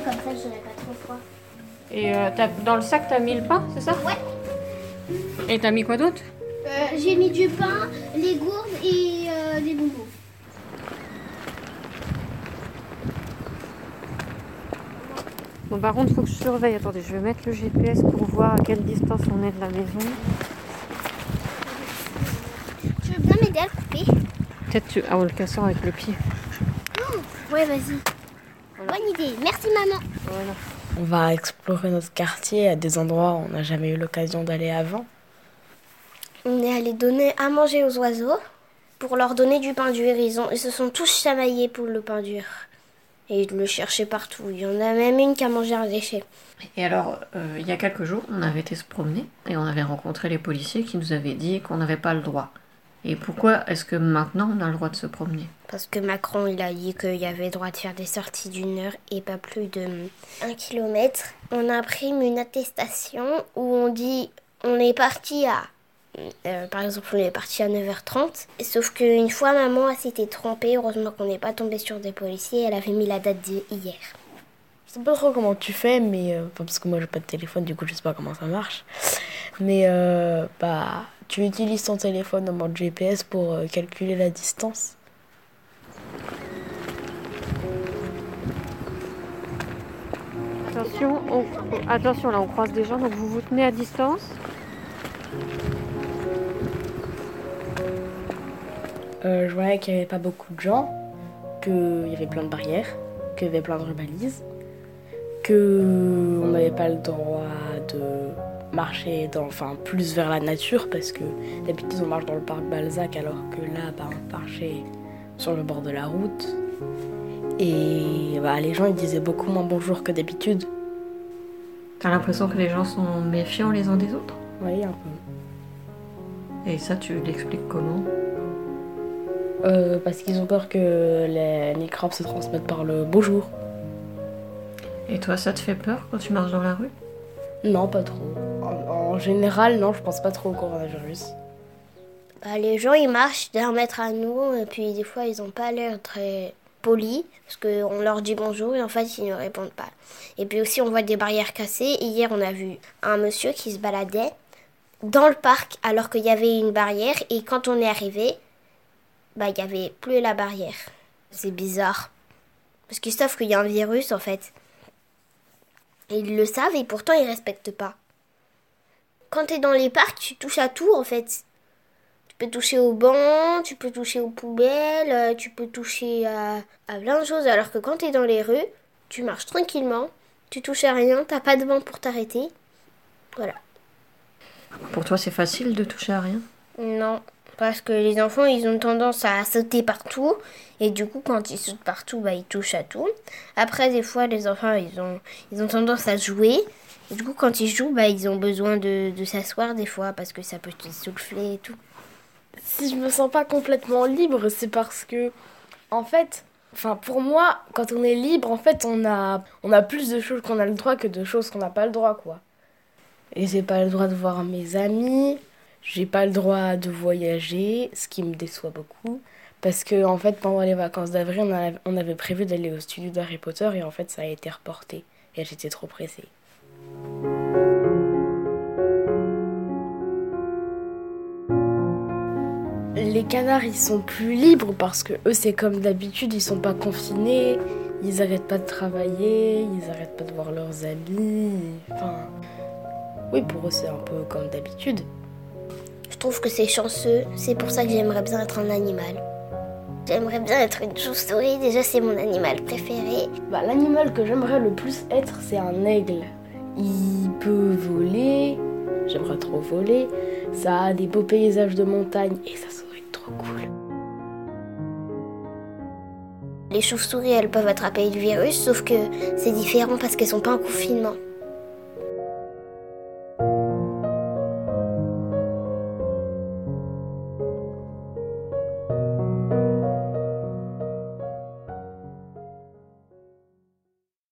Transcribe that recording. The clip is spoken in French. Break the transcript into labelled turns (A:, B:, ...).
A: comme ça j'aurais pas trop froid.
B: Et euh, dans le sac, t'as mis le pain, c'est ça?
A: Ouais.
B: Et t'as mis quoi d'autre?
A: Euh, j'ai mis du pain, les gourdes et euh, des bonbons.
B: Bon, par contre, faut que je surveille. Attendez, je vais mettre le GPS pour voir à quelle distance on est de la maison.
A: Tu veux bien m'aider à le couper?
B: Peut-être tu... Ah, on le cassant avec le pied.
A: Ouais, vas-y. Bonne idée. Merci maman.
B: Voilà.
C: On va explorer notre quartier à des endroits où on n'a jamais eu l'occasion d'aller avant.
A: On est allé donner à manger aux oiseaux pour leur donner du pain dur. Ils, ont, ils se sont tous chamaillés pour le pain dur. Et ils le cherchaient partout. Il y en a même une qui a mangé un déchet.
B: Et alors, euh, il y a quelques jours, on avait été se promener et on avait rencontré les policiers qui nous avaient dit qu'on n'avait pas le droit. Et pourquoi est-ce que maintenant on a le droit de se promener?
A: Parce que Macron, il a dit qu'il y avait droit de faire des sorties d'une heure et pas plus de un kilomètre. On imprime une attestation où on dit on est parti à... euh, par exemple, on est parti à 9h30. Sauf qu'une fois, maman s'était trompée. Heureusement qu'on n'est pas tombé sur des policiers. Elle avait mis la date d'hier.
C: Je sais pas trop comment tu fais, mais. euh, parce que moi j'ai pas de téléphone, du coup je sais pas comment ça marche. Mais euh, bah, tu utilises ton téléphone en mode GPS pour euh, calculer la distance?
B: Attention, on... attention, là on croise des gens, donc vous vous tenez à distance.
C: Euh, je voyais qu'il y avait pas beaucoup de gens, qu'il y avait plein de barrières, qu'il y avait plein de rubalises, que on n'avait pas le droit de marcher dans, plus vers la nature parce que d'habitude on marche dans le parc Balzac alors que là bah, on marchait sur le bord de la route. Et bah, les gens ils disaient beaucoup moins bonjour que d'habitude.
B: T'as l'impression que les gens sont méfiants les uns des autres?
C: Oui, un peu.
B: Et ça, tu l'expliques comment?
C: Euh, parce qu'ils ont peur que les microbes se transmettent par le bonjour.
B: Et toi, ça te fait peur quand tu marches dans la rue?
C: Non, pas trop. En, en général, non, je pense pas trop au coronavirus.
A: Bah, les gens, ils marchent d'un mètre à nous. Et puis des fois, ils n'ont pas l'air très polis. Parce qu'on leur dit bonjour et en fait, ils ne répondent pas. Et puis aussi, on voit des barrières cassées. Hier, on a vu un monsieur qui se baladait dans le parc alors qu'il y avait une barrière. Et quand on est arrivé, bah, il n'y avait plus la barrière. C'est bizarre. Parce qu'ils savent qu'il y a un virus en fait. Ils le savent et pourtant ils respectent pas. Quand tu es dans les parcs, tu touches à tout en fait. Tu peux toucher au banc, tu peux toucher aux poubelles, euh, tu peux toucher à, à plein de choses. Alors que quand tu es dans les rues, tu marches tranquillement, tu touches à rien, t'as pas de banc pour t'arrêter. Voilà.
B: Pour toi, c'est facile de toucher à rien?
A: Non, parce que les enfants, ils ont tendance à sauter partout. Et du coup, quand ils sautent partout, bah, ils touchent à tout. Après, des fois, les enfants, ils ont, ils ont tendance à jouer. Et du coup, quand ils jouent, bah, ils ont besoin de, de s'asseoir des fois parce que ça peut te souffler et tout.
C: Si je me sens pas complètement libre, c'est parce que, en fait, enfin pour moi, quand on est libre, en fait, on a, on a plus de choses qu'on a le droit que de choses qu'on n'a pas le droit, quoi. Et j'ai pas le droit de voir mes amis, j'ai pas le droit de voyager, ce qui me déçoit beaucoup. Parce que, en fait, pendant les vacances d'avril, on, on avait prévu d'aller au studio d'Harry Potter et en fait, ça a été reporté. Et j'étais trop pressée. Les canards, ils sont plus libres parce que eux, c'est comme d'habitude, ils sont pas confinés, ils arrêtent pas de travailler, ils arrêtent pas de voir leurs amis. Enfin, oui, pour eux, c'est un peu comme d'habitude.
A: Je trouve que c'est chanceux. C'est pour ça que j'aimerais bien être un animal. J'aimerais bien être une chauve-souris. Déjà, c'est mon animal préféré.
C: Bah, l'animal que j'aimerais le plus être, c'est un aigle. Il peut voler, j'aimerais trop voler. Ça a des beaux paysages de montagne et ça serait
A: Les chauves-souris, elles peuvent attraper le virus, sauf que c'est différent parce qu'elles sont pas en confinement.